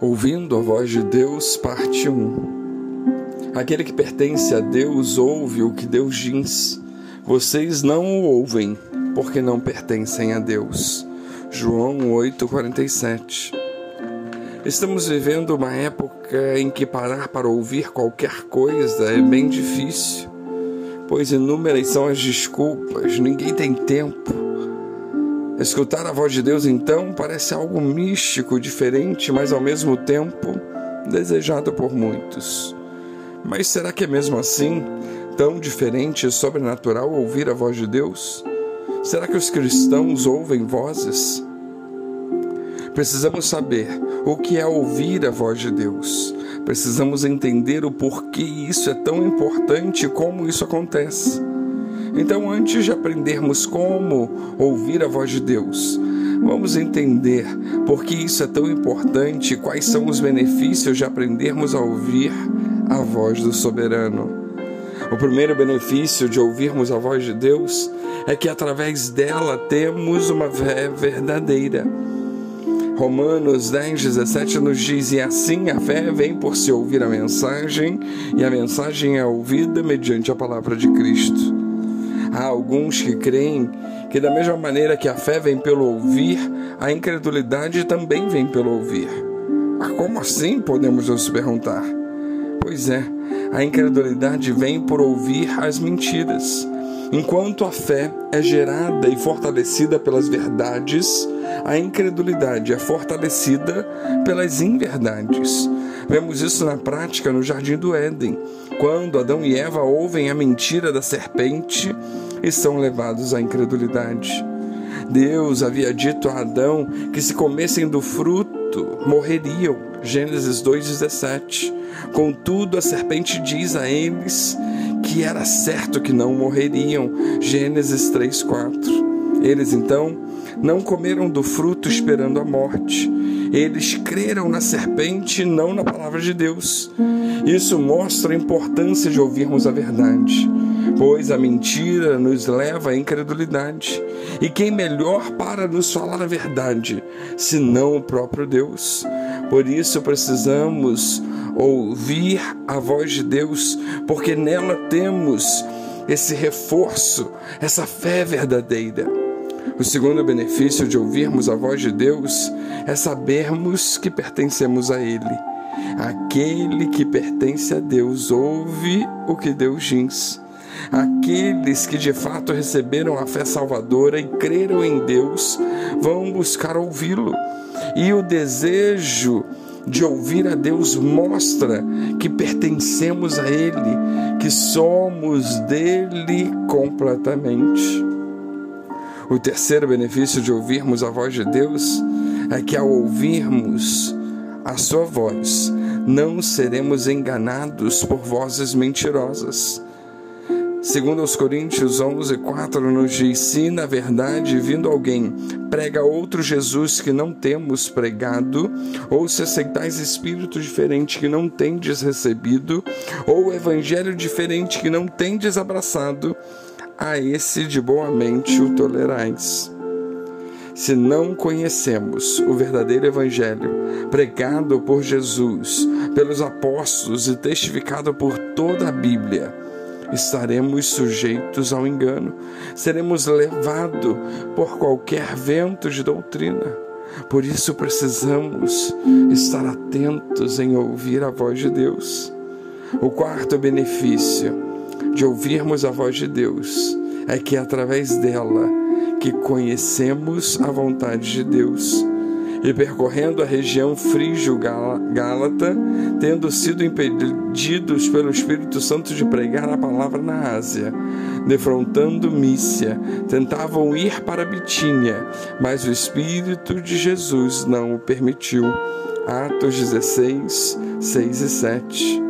Ouvindo a voz de Deus, parte 1. Aquele que pertence a Deus ouve o que Deus diz. Vocês não o ouvem, porque não pertencem a Deus. João 8:47. Estamos vivendo uma época em que parar para ouvir qualquer coisa é bem difícil, pois inúmeras são as desculpas, ninguém tem tempo Escutar a voz de Deus então parece algo místico, diferente, mas ao mesmo tempo desejado por muitos. Mas será que é mesmo assim, tão diferente e sobrenatural ouvir a voz de Deus? Será que os cristãos ouvem vozes? Precisamos saber o que é ouvir a voz de Deus. Precisamos entender o porquê isso é tão importante e como isso acontece. Então, antes de aprendermos como ouvir a voz de Deus, vamos entender por que isso é tão importante quais são os benefícios de aprendermos a ouvir a voz do soberano. O primeiro benefício de ouvirmos a voz de Deus é que através dela temos uma fé verdadeira. Romanos 10, 17 nos diz: E assim a fé vem por se ouvir a mensagem, e a mensagem é ouvida mediante a palavra de Cristo. Há alguns que creem que, da mesma maneira que a fé vem pelo ouvir, a incredulidade também vem pelo ouvir. Mas como assim? Podemos nos perguntar. Pois é, a incredulidade vem por ouvir as mentiras. Enquanto a fé é gerada e fortalecida pelas verdades, a incredulidade é fortalecida pelas inverdades. Vemos isso na prática no jardim do Éden, quando Adão e Eva ouvem a mentira da serpente e são levados à incredulidade. Deus havia dito a Adão que se comessem do fruto morreriam. Gênesis 2:17. Contudo, a serpente diz a eles que era certo que não morreriam. Gênesis 3:4. Eles então não comeram do fruto esperando a morte. Eles creram na serpente e não na palavra de Deus. Isso mostra a importância de ouvirmos a verdade, pois a mentira nos leva à incredulidade. E quem melhor para nos falar a verdade, senão o próprio Deus? Por isso precisamos ouvir a voz de Deus, porque nela temos esse reforço, essa fé verdadeira. O segundo benefício de ouvirmos a voz de Deus é sabermos que pertencemos a Ele. Aquele que pertence a Deus ouve o que Deus diz. Aqueles que de fato receberam a fé salvadora e creram em Deus vão buscar ouvi-lo. E o desejo de ouvir a Deus mostra que pertencemos a Ele, que somos dele completamente. O terceiro benefício de ouvirmos a voz de Deus é que ao ouvirmos a sua voz, não seremos enganados por vozes mentirosas. Segundo os Coríntios 11, 4 nos diz, se na verdade vindo alguém prega outro Jesus que não temos pregado, ou se aceitais espírito diferente que não tendes recebido, ou evangelho diferente que não tendes abraçado, a esse de boa mente o tolerais. Se não conhecemos o verdadeiro Evangelho, pregado por Jesus, pelos apóstolos e testificado por toda a Bíblia, estaremos sujeitos ao engano, seremos levados por qualquer vento de doutrina. Por isso precisamos estar atentos em ouvir a voz de Deus. O quarto benefício de ouvirmos a voz de Deus é que é através dela que conhecemos a vontade de Deus. E percorrendo a região frígio-gálata, tendo sido impedidos pelo Espírito Santo de pregar a palavra na Ásia, defrontando Mícia, tentavam ir para Bitínia, mas o Espírito de Jesus não o permitiu. Atos 16, 6 e 7.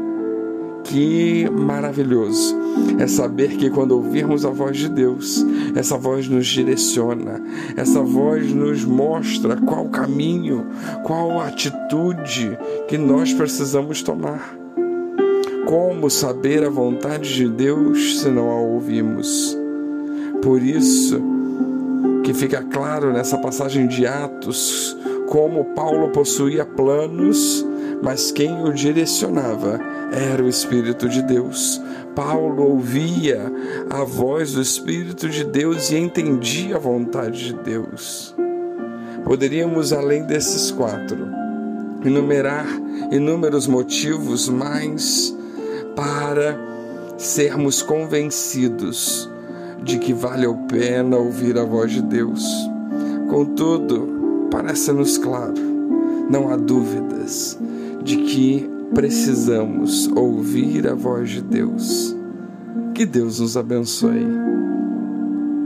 Que maravilhoso é saber que quando ouvirmos a voz de Deus, essa voz nos direciona, essa voz nos mostra qual caminho, qual atitude que nós precisamos tomar. Como saber a vontade de Deus se não a ouvimos? Por isso que fica claro nessa passagem de Atos como Paulo possuía planos, mas quem o direcionava era o Espírito de Deus. Paulo ouvia a voz do Espírito de Deus e entendia a vontade de Deus. Poderíamos, além desses quatro, enumerar inúmeros motivos mais para sermos convencidos de que vale a pena ouvir a voz de Deus. Contudo, parece-nos claro, não há dúvidas de que precisamos ouvir a voz de Deus. Que Deus nos abençoe.